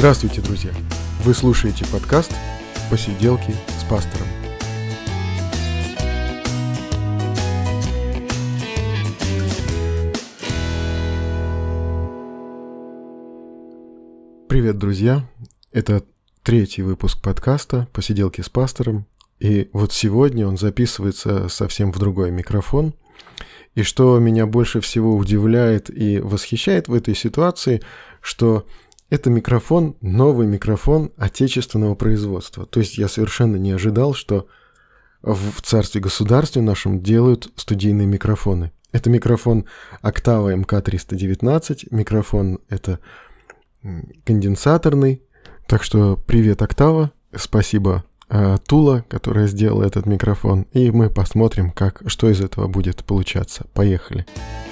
Здравствуйте, друзья! Вы слушаете подкаст «Посиделки с пастором». Привет, друзья! Это третий выпуск подкаста «Посиделки с пастором». И вот сегодня он записывается совсем в другой микрофон. И что меня больше всего удивляет и восхищает в этой ситуации, что это микрофон, новый микрофон отечественного производства. То есть я совершенно не ожидал, что в царстве государстве нашем делают студийные микрофоны. Это микрофон Octava MK319, микрофон это конденсаторный. Так что привет, Octava, спасибо э, Тула, которая сделала этот микрофон, и мы посмотрим, как, что из этого будет получаться. Поехали. Поехали.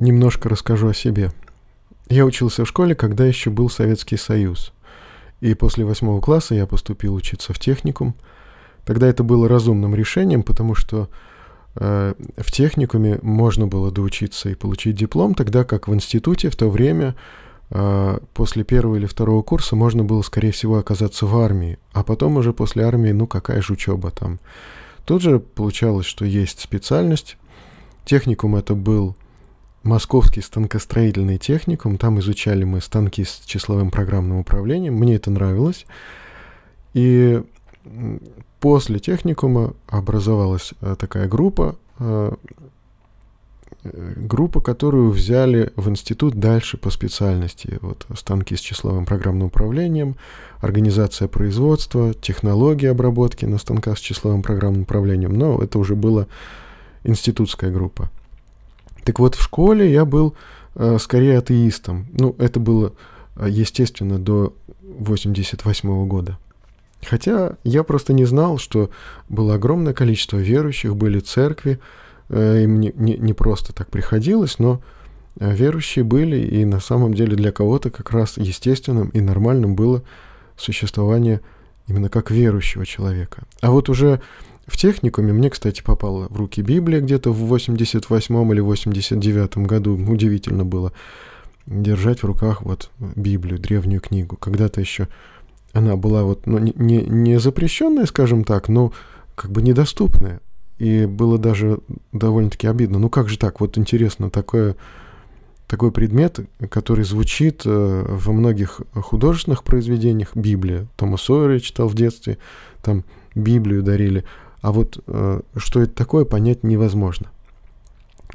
Немножко расскажу о себе. Я учился в школе, когда еще был Советский Союз. И после восьмого класса я поступил учиться в техникум. Тогда это было разумным решением, потому что э, в техникуме можно было доучиться и получить диплом, тогда как в институте в то время э, после первого или второго курса можно было, скорее всего, оказаться в армии, а потом уже после армии, ну какая же учеба там. Тут же получалось, что есть специальность. Техникум это был Московский станкостроительный техникум. Там изучали мы станки с числовым программным управлением. Мне это нравилось. И после техникума образовалась э, такая группа, э, группа, которую взяли в институт дальше по специальности. Вот станки с числовым программным управлением, организация производства, технологии обработки на станках с числовым программным управлением. Но это уже была институтская группа. Так вот, в школе я был э, скорее атеистом. Ну, это было, э, естественно, до 88 года. Хотя я просто не знал, что было огромное количество верующих, были церкви, э, им не, не, не просто так приходилось, но э, верующие были, и на самом деле для кого-то как раз естественным и нормальным было существование именно как верующего человека. А вот уже в техникуме мне, кстати, попала в руки Библия где-то в 88 или 89 году. Удивительно было держать в руках вот Библию, древнюю книгу. Когда-то еще она была вот ну, не, не запрещенная, скажем так, но как бы недоступная. И было даже довольно-таки обидно. Ну как же так? Вот интересно, такое, такой предмет, который звучит э, во многих художественных произведениях, Библия. Тома Сойера читал в детстве, там Библию дарили. А вот э, что это такое, понять невозможно.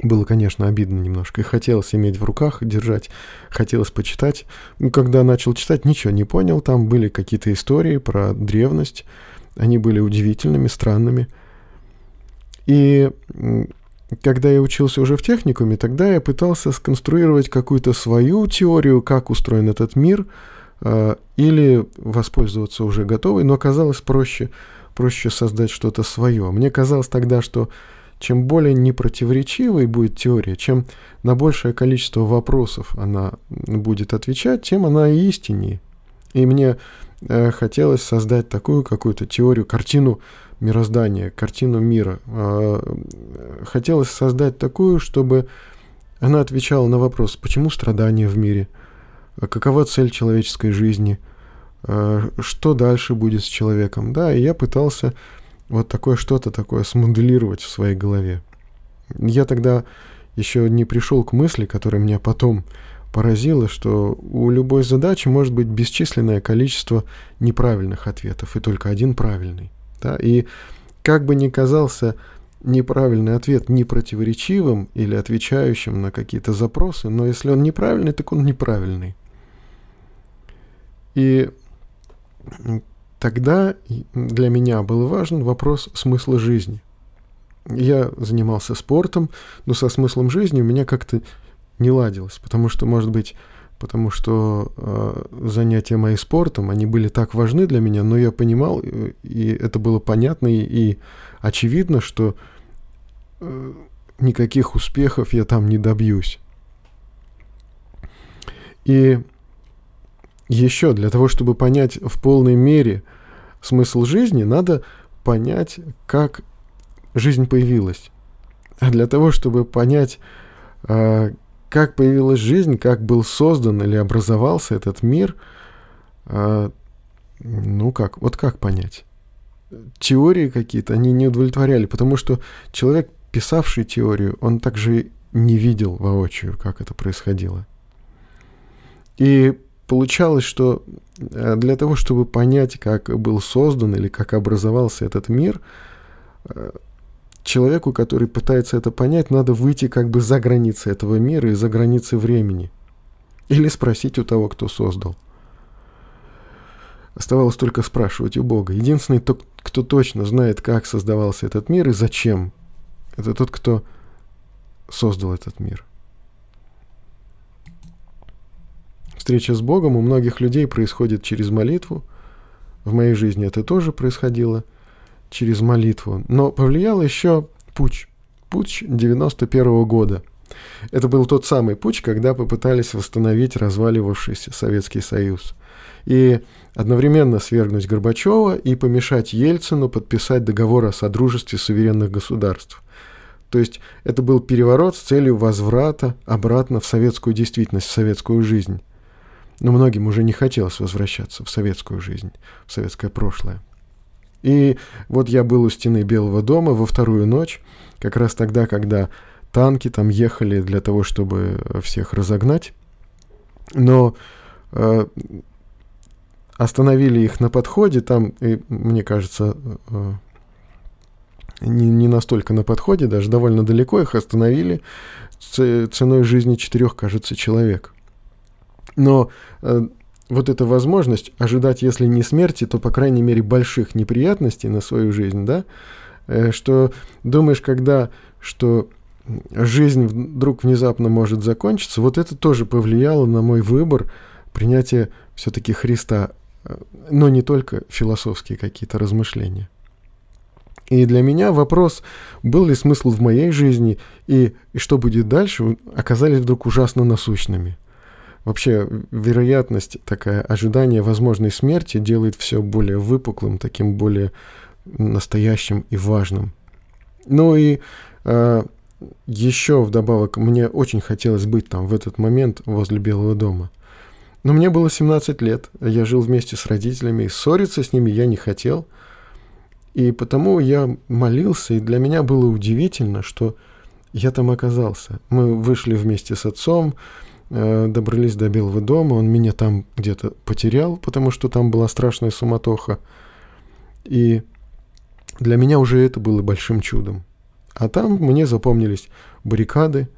Было, конечно, обидно немножко. И хотелось иметь в руках, держать, хотелось почитать. Ну, когда начал читать, ничего не понял. Там были какие-то истории про древность. Они были удивительными, странными. И когда я учился уже в техникуме, тогда я пытался сконструировать какую-то свою теорию, как устроен этот мир, э, или воспользоваться уже готовой, но оказалось проще проще создать что-то свое. Мне казалось тогда, что чем более непротиворечивой будет теория, чем на большее количество вопросов она будет отвечать, тем она истиннее. И мне хотелось создать такую какую-то теорию, картину мироздания, картину мира. Э, хотелось создать такую, чтобы она отвечала на вопрос, почему страдания в мире, какова цель человеческой жизни – Э, что дальше будет с человеком, да, и я пытался вот такое что-то такое смоделировать в своей голове. Я тогда еще не пришел к мысли, которая меня потом поразила, что у любой задачи может быть бесчисленное количество неправильных ответов и только один правильный. Да? И как бы ни казался неправильный ответ непротиворечивым или отвечающим на какие-то запросы, но если он неправильный, так он неправильный. И тогда для меня был важен вопрос смысла жизни. Я занимался спортом, но со смыслом жизни у меня как-то не ладилось, потому что, может быть, потому что э, занятия мои спортом, они были так важны для меня, но я понимал, и это было понятно и, и очевидно, что э, никаких успехов я там не добьюсь. И еще для того, чтобы понять в полной мере смысл жизни, надо понять, как жизнь появилась, а для того, чтобы понять, а, как появилась жизнь, как был создан или образовался этот мир, а, ну как, вот как понять? Теории какие-то, они не удовлетворяли, потому что человек, писавший теорию, он также не видел воочию, как это происходило. И получалось, что э, для того, чтобы понять, как был создан или как образовался этот мир, э, человеку, который пытается это понять, надо выйти как бы за границы этого мира и за границы времени. Или спросить у того, кто создал. Оставалось только спрашивать у Бога. Единственный, кто точно знает, как создавался этот мир и зачем, это тот, кто создал этот мир. Встреча с Богом у многих людей происходит через молитву. В моей жизни это тоже происходило через молитву. Но повлиял еще путь. Путь 91 -го года. Это был тот самый путь, когда попытались восстановить разваливавшийся Советский Союз. И одновременно свергнуть Горбачева и помешать Ельцину подписать договор о содружестве суверенных государств. То есть это был переворот с целью возврата обратно в советскую действительность, в советскую жизнь. Но многим уже не хотелось возвращаться в советскую жизнь, в советское прошлое. И вот я был у стены Белого дома во вторую ночь, как раз тогда, когда танки там ехали для того, чтобы всех разогнать. Но э, остановили их на подходе, там, и, мне кажется, э, не, не настолько на подходе, даже довольно далеко их остановили ценой жизни четырех, кажется, человек. Но э, вот эта возможность ожидать, если не смерти, то, по крайней мере, больших неприятностей на свою жизнь, да, э, что думаешь, когда, что жизнь вдруг внезапно может закончиться, вот это тоже повлияло на мой выбор принятия все-таки Христа, э, но не только философские какие-то размышления. И для меня вопрос, был ли смысл в моей жизни и, и что будет дальше, оказались вдруг ужасно насущными – Вообще, вероятность, такая ожидание возможной смерти делает все более выпуклым, таким более настоящим и важным. Ну и э, еще вдобавок, мне очень хотелось быть там в этот момент возле Белого дома. Но мне было 17 лет, я жил вместе с родителями, и ссориться с ними я не хотел. И потому я молился, и для меня было удивительно, что я там оказался. Мы вышли вместе с отцом, добрались до Белого дома, он меня там где-то потерял, потому что там была страшная суматоха. И для меня уже это было большим чудом. А там мне запомнились баррикады,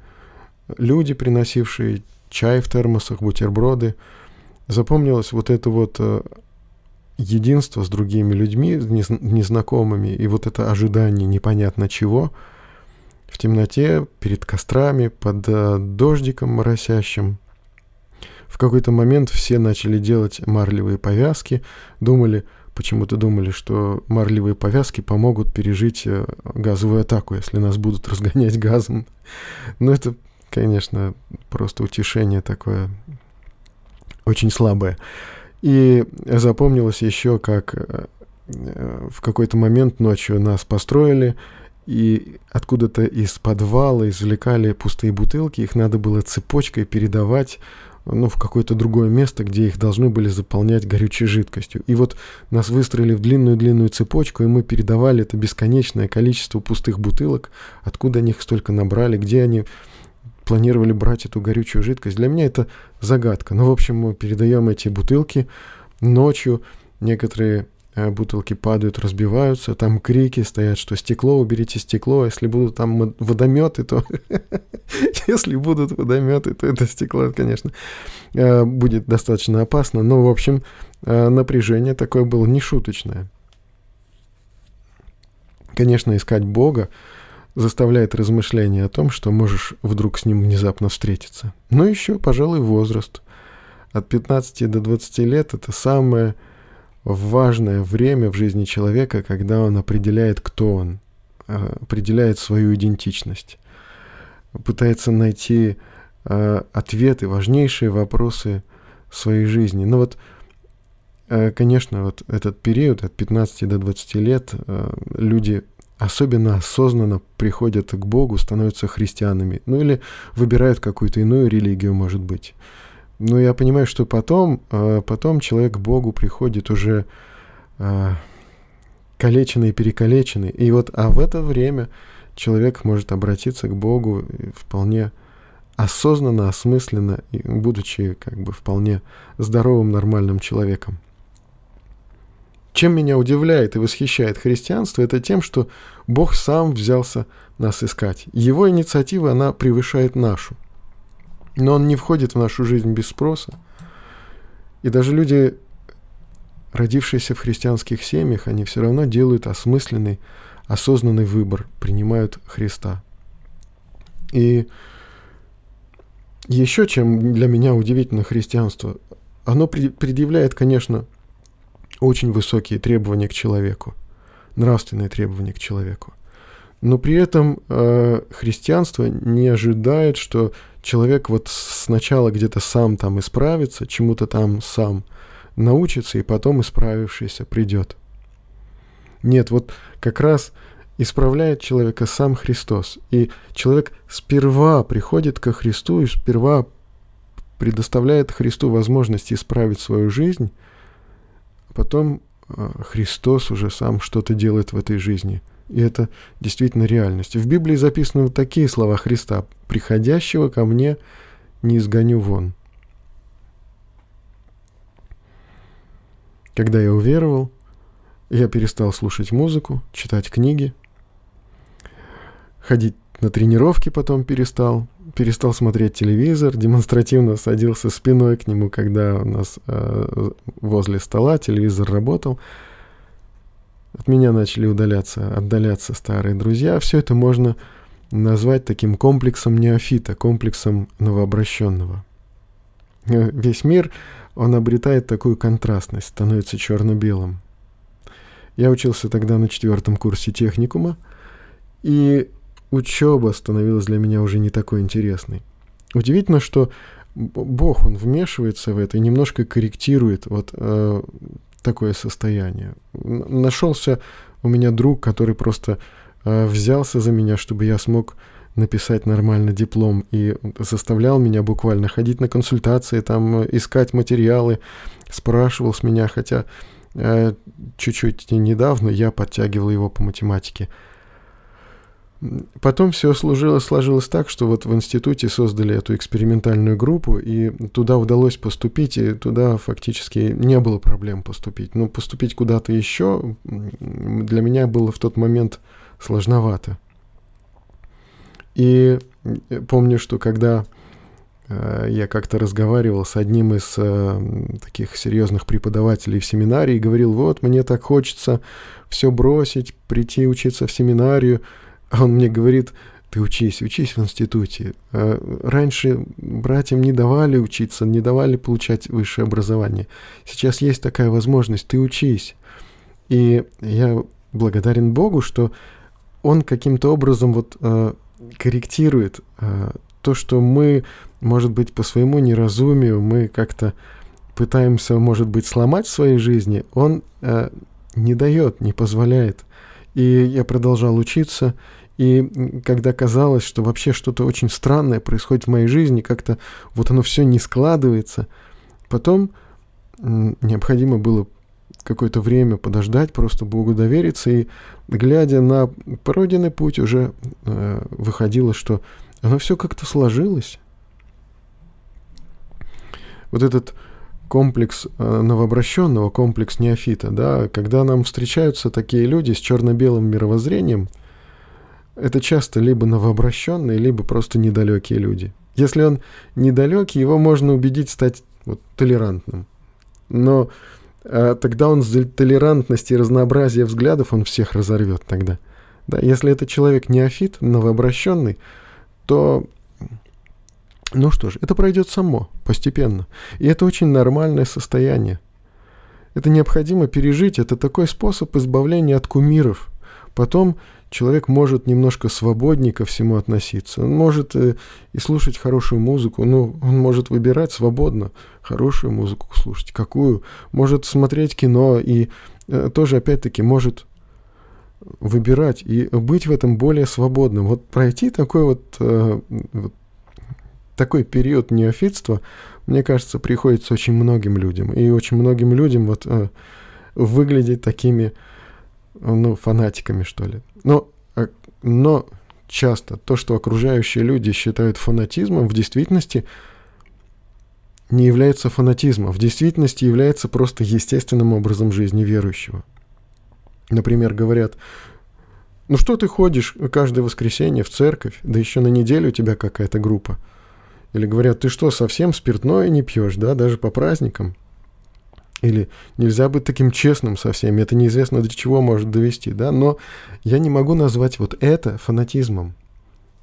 люди, приносившие чай в термосах, бутерброды. Запомнилось вот это вот э, единство с другими людьми, незнакомыми, и вот это ожидание непонятно чего – в темноте, перед кострами, под э, дождиком моросящим. В какой-то момент все начали делать марлевые повязки, думали, почему-то думали, что марлевые повязки помогут пережить э, газовую атаку, если нас будут разгонять газом. Но это, конечно, просто утешение такое очень слабое. И запомнилось еще, как э, в какой-то момент ночью нас построили, и откуда-то из подвала извлекали пустые бутылки, их надо было цепочкой передавать ну, в какое-то другое место, где их должны были заполнять горючей жидкостью. И вот нас выстроили в длинную-длинную цепочку, и мы передавали это бесконечное количество пустых бутылок, откуда они их столько набрали, где они планировали брать эту горючую жидкость. Для меня это загадка. Ну, в общем, мы передаем эти бутылки ночью. Некоторые бутылки падают, разбиваются, там крики стоят, что стекло, уберите стекло, если будут там водометы, то если будут водометы, то это стекло, конечно, э, будет достаточно опасно, но, в общем, э, напряжение такое было нешуточное. Конечно, искать Бога заставляет размышления о том, что можешь вдруг с ним внезапно встретиться. Но еще, пожалуй, возраст. От 15 до 20 лет это самое важное время в жизни человека, когда он определяет, кто он, э, определяет свою идентичность, пытается найти э, ответы, важнейшие вопросы своей жизни. Но вот э, конечно, вот этот период от 15 до 20 лет люди особенно осознанно приходят к Богу, становятся христианами, ну или выбирают какую-то иную религию, может быть. Но я понимаю, что потом, э, потом человек к Богу приходит уже калеченный и перекалеченный. И вот, а в это время человек может обратиться к Богу вполне осознанно, осмысленно, будучи как бы вполне здоровым, нормальным человеком. Чем меня удивляет и восхищает христианство, это тем, что Бог сам взялся нас искать. Его инициатива, она превышает нашу. Но Он не входит в нашу жизнь без спроса. И даже люди, родившиеся в христианских семьях, они все равно делают осмысленный, осознанный выбор, принимают Христа. И еще чем для меня удивительно христианство, оно предъявляет, конечно, очень высокие требования к человеку, нравственные требования к человеку. Но при этом э, христианство не ожидает, что человек вот сначала где-то сам там исправится, чему-то там сам научится, и потом исправившийся придет. Нет, вот как раз исправляет человека сам Христос. И человек сперва приходит ко Христу и сперва предоставляет Христу возможность исправить свою жизнь, потом а, Христос уже сам что-то делает в этой жизни. И это действительно реальность. В Библии записаны вот такие слова Христа. «Приходящего ко мне не изгоню вон». Когда я уверовал, я перестал слушать музыку, читать книги, ходить на тренировки потом перестал, перестал смотреть телевизор, демонстративно садился спиной к нему, когда у нас э, возле стола телевизор работал. От меня начали удаляться, отдаляться старые друзья. Все это можно назвать таким комплексом неофита, комплексом новообращенного. Э, весь мир, он обретает такую контрастность, становится черно-белым. Я учился тогда на четвертом курсе техникума, и учеба становилась для меня уже не такой интересной. Удивительно, что Бог, Он вмешивается в это и немножко корректирует вот э, такое состояние. Нашелся у меня друг, который просто э, взялся за меня, чтобы я смог написать нормально диплом и заставлял меня буквально ходить на консультации, там искать материалы, спрашивал с меня, хотя э, чуть-чуть недавно я подтягивал его по математике. Потом все служило, сложилось так, что вот в институте создали эту экспериментальную группу, и туда удалось поступить, и туда фактически не было проблем поступить. Но поступить куда-то еще для меня было в тот момент сложновато. И помню, что когда э, я как-то разговаривал с одним из э, таких серьезных преподавателей в семинарии и говорил, вот, мне так хочется все бросить, прийти учиться в семинарию, а он мне говорит, ты учись, учись в институте. А раньше братьям не давали учиться, не давали получать высшее образование. Сейчас есть такая возможность, ты учись. И я благодарен Богу, что Он каким-то образом вот э, корректирует то, что мы, может быть, по своему неразумию, мы как-то пытаемся, может быть, сломать в своей жизни, Он не дает, не позволяет. И я продолжал учиться, и когда казалось, что вообще что-то очень странное происходит в моей жизни, как-то вот оно все не складывается, потом необходимо было какое-то время подождать, просто Богу довериться, и глядя на пройденный путь, уже э, выходило, что оно все как-то сложилось. Вот этот комплекс э, новообращенного, комплекс неофита, да, когда нам встречаются такие люди с черно-белым мировоззрением – это часто либо новообращенные, либо просто недалекие люди. Если он недалекий, его можно убедить стать вот, толерантным. Но а, тогда он за толерантность и разнообразие взглядов, он всех разорвет тогда. Да, если это человек неофит, новообращенный, то, ну что ж, это пройдет само, постепенно. И это очень нормальное состояние. Это необходимо пережить, это такой способ избавления от кумиров – Потом человек может немножко свободнее ко всему относиться. Он может э, и слушать хорошую музыку, ну, он может выбирать свободно хорошую музыку слушать, какую. Может смотреть кино и э, тоже, опять-таки, может выбирать и быть в этом более свободным. Вот пройти такой вот, э, вот такой период неофитства, мне кажется, приходится очень многим людям. И очень многим людям вот э, выглядеть такими, ну, фанатиками, что ли. Но, э, но часто то, что окружающие люди считают фанатизмом, в действительности не является фанатизмом, в действительности является просто естественным образом жизни верующего. Например, говорят, ну что ты ходишь каждое воскресенье в церковь, да еще на неделю у тебя какая-то группа. Или говорят, ты что, совсем спиртное не пьешь, да, даже по праздникам? Или нельзя быть таким честным со всеми, это неизвестно до чего может довести, да, но я не могу назвать вот это фанатизмом.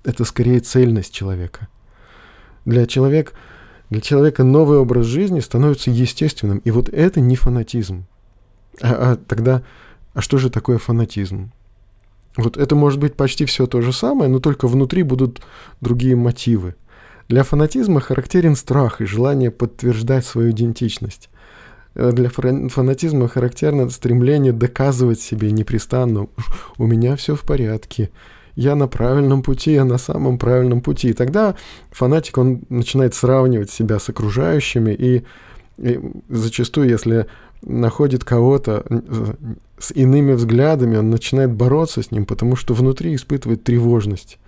Это скорее цельность человека. Для человека, для человека новый образ жизни становится естественным, и вот это не фанатизм. А, а тогда, а что же такое фанатизм? Вот это может быть почти все то же самое, но только внутри будут другие мотивы. Для фанатизма характерен страх и желание подтверждать свою идентичность. Э, для фанатизма характерно стремление доказывать себе непрестанно «у меня все в порядке», я на правильном пути, я на самом правильном пути. И тогда фанатик, он начинает сравнивать себя с окружающими, и, и зачастую, если находит кого-то э, с иными взглядами, он начинает бороться с ним, потому что внутри испытывает тревожность.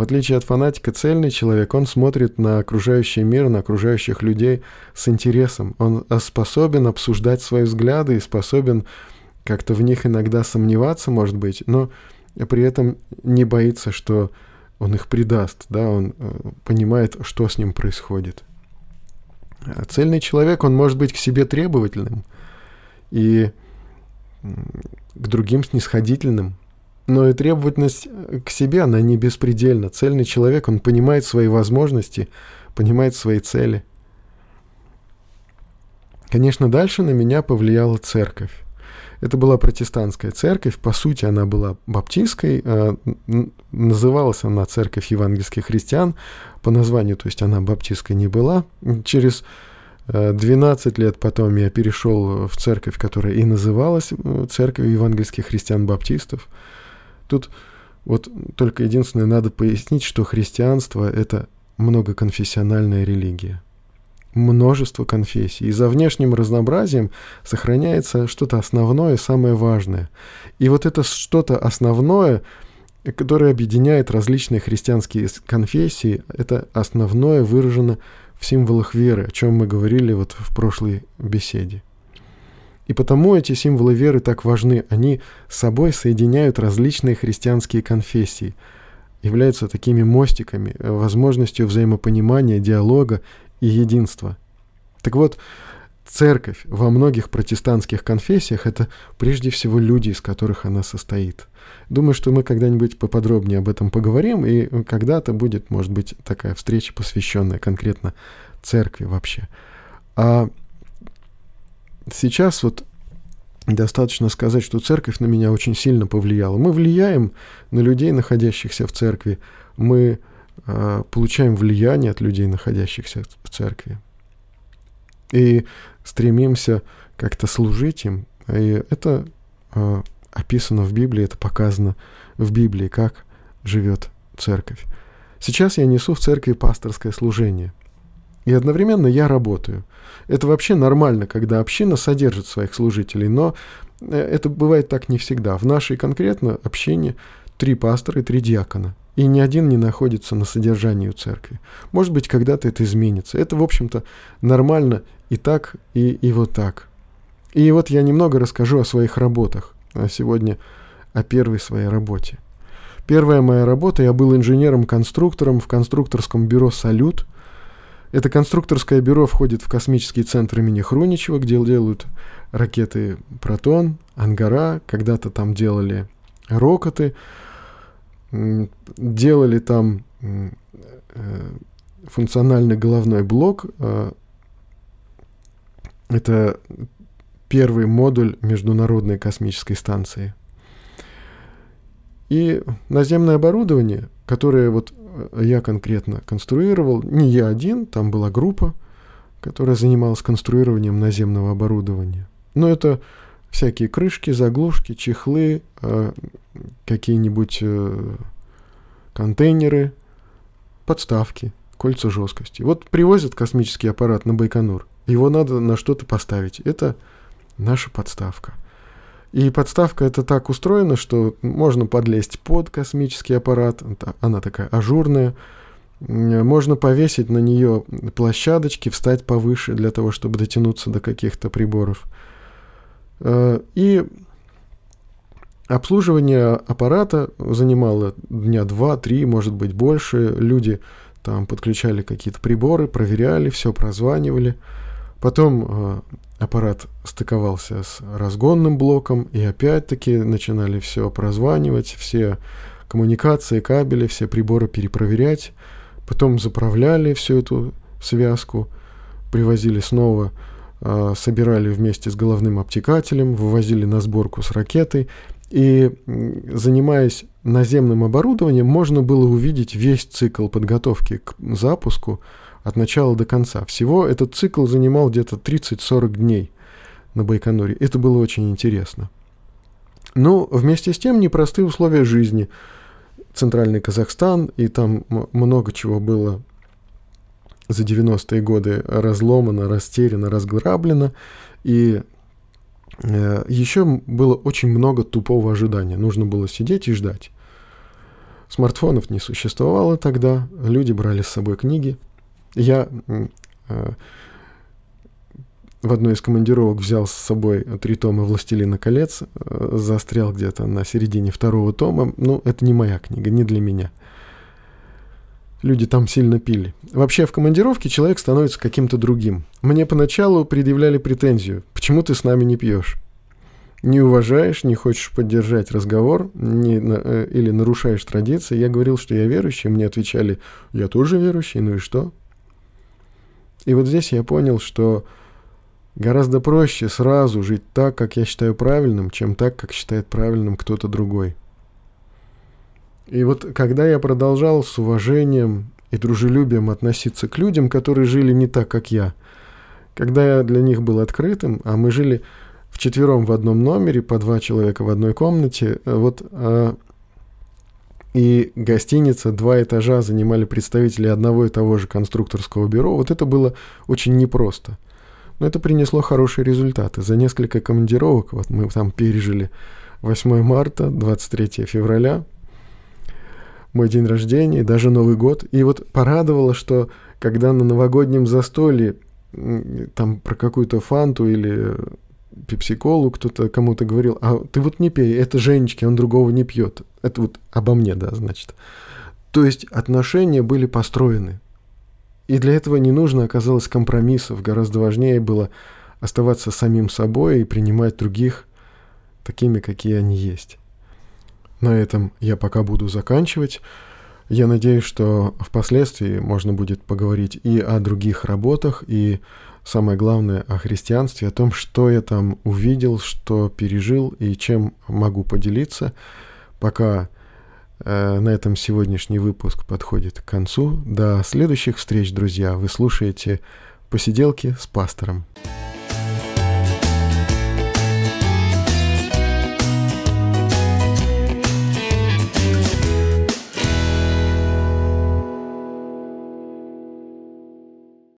В отличие от фанатика, цельный человек, он смотрит на окружающий мир, на окружающих людей с интересом. Он способен обсуждать свои взгляды и способен как-то в них иногда сомневаться, может быть, но при этом не боится, что он их предаст, да, он э, понимает, что с ним происходит. А цельный человек, он может быть к себе требовательным и к другим снисходительным, но и требовательность э, к себе, она не беспредельна. Цельный человек, он понимает свои возможности, понимает свои цели. Конечно, дальше на меня повлияла церковь. Это была протестантская церковь, по сути она была баптистской, э, называлась она Церковь евангельских христиан по названию, то есть она баптистской не была. Через 12 лет потом я перешел в церковь, которая и называлась э, Церковь евангельских христиан-баптистов. Тут вот только единственное надо пояснить, что христианство — это многоконфессиональная религия. Множество конфессий. И за внешним разнообразием сохраняется что-то основное, самое важное. И вот это что-то основное, которое объединяет различные христианские конфессии, это основное выражено в символах веры, о чем мы говорили вот в прошлой беседе. И потому эти символы веры так важны. Они с собой соединяют различные христианские конфессии, являются такими мостиками, э, возможностью взаимопонимания, диалога и единства. Так вот, церковь во многих протестантских конфессиях – это прежде всего люди, из которых она состоит. Думаю, что мы когда-нибудь поподробнее об этом поговорим, и когда-то будет, может быть, такая встреча, посвященная конкретно церкви вообще. А сейчас вот достаточно сказать, что церковь на меня очень сильно повлияла. Мы влияем на людей, находящихся в церкви. Мы э, получаем влияние от людей, находящихся в церкви. И стремимся как-то служить им. И это э, описано в Библии, это показано в Библии, как живет церковь. Сейчас я несу в церкви пасторское служение. И одновременно я работаю. Это вообще нормально, когда община содержит своих служителей, но э, это бывает так не всегда. В нашей конкретно общине три пастора и три диакона. И ни один не находится на содержании у церкви. Может быть, когда-то это изменится. Это, в общем-то, нормально и так, и, и вот так. И вот я немного расскажу о своих работах. А сегодня о первой своей работе. Первая моя работа, я был инженером-конструктором в конструкторском бюро «Салют», это конструкторское бюро входит в космический центр имени Хруничева, где делают ракеты «Протон», «Ангара», когда-то там делали рокоты, делали там э, функциональный головной блок. Э, это первый модуль Международной космической станции. И наземное оборудование, которое вот я конкретно конструировал, не я один, там была группа, которая занималась конструированием наземного оборудования. Но это всякие крышки, заглушки, чехлы, э, какие-нибудь э, контейнеры, подставки, кольца жесткости. Вот привозят космический аппарат на Байконур, его надо на что-то поставить. Это наша подставка. И подставка это так устроена, что можно подлезть под космический аппарат, она такая ажурная, можно повесить на нее площадочки, встать повыше для того, чтобы дотянуться до каких-то приборов. Э, и обслуживание аппарата занимало дня два-три, может быть, больше. Люди там подключали какие-то приборы, проверяли, все прозванивали. Потом э, аппарат стыковался с разгонным блоком, и опять-таки начинали все прозванивать, все коммуникации, кабели, все приборы перепроверять. Потом заправляли всю эту связку, привозили снова, э, собирали вместе с головным обтекателем, вывозили на сборку с ракетой. И занимаясь наземным оборудованием, можно было увидеть весь цикл подготовки к запуску – от начала до конца. Всего этот цикл занимал где-то 30-40 дней на Байконуре. Это было очень интересно. Но вместе с тем непростые условия жизни. Центральный Казахстан, и там много чего было за 90-е годы разломано, растеряно, разграблено. И э, еще было очень много тупого ожидания. Нужно было сидеть и ждать. Смартфонов не существовало тогда, люди брали с собой книги – я э, в одной из командировок взял с собой три тома «Властелина колец», э, застрял где-то на середине второго тома. Ну, это не моя книга, не для меня. Люди там сильно пили. Вообще, в командировке человек становится каким-то другим. Мне поначалу предъявляли претензию. Почему ты с нами не пьешь? Не уважаешь, не хочешь поддержать разговор не, э, или нарушаешь традиции. Я говорил, что я верующий. Мне отвечали, я тоже верующий, ну и что? И вот здесь я понял, что гораздо проще сразу жить так, как я считаю правильным, чем так, как считает правильным кто-то другой. И вот когда я продолжал с уважением и дружелюбием относиться к людям, которые жили не так, как я, когда я для них был открытым, а мы жили вчетвером в одном номере, по два человека в одной комнате, вот а, и гостиница, два этажа занимали представители одного и того же конструкторского бюро. Вот это было очень непросто. Но это принесло хорошие результаты. За несколько командировок, вот мы там пережили 8 марта, 23 февраля, мой день рождения, даже Новый год. И вот порадовало, что когда на новогоднем застолье там про какую-то фанту или пепсиколу кто-то кому-то говорил, а ты вот не пей, это Женечки, он другого не пьет. Это вот обо мне, да, значит. То есть отношения были построены. И для этого не нужно оказалось компромиссов. Гораздо важнее было оставаться самим собой и принимать других такими, какие они есть. На этом я пока буду заканчивать. Я надеюсь, что впоследствии можно будет поговорить и о других работах, и самое главное о христианстве, о том, что я там увидел, что пережил и чем могу поделиться. Пока э, на этом сегодняшний выпуск подходит к концу. До следующих встреч, друзья. Вы слушаете «Посиделки с пастором».